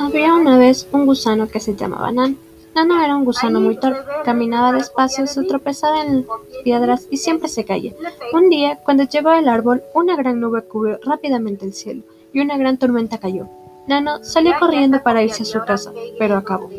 Había una vez un gusano que se llamaba Nano. Nano era un gusano muy torpe, caminaba despacio, se tropezaba en piedras y siempre se caía. Un día, cuando llegó al árbol, una gran nube cubrió rápidamente el cielo y una gran tormenta cayó. Nano salió corriendo para irse a su casa, pero acabó.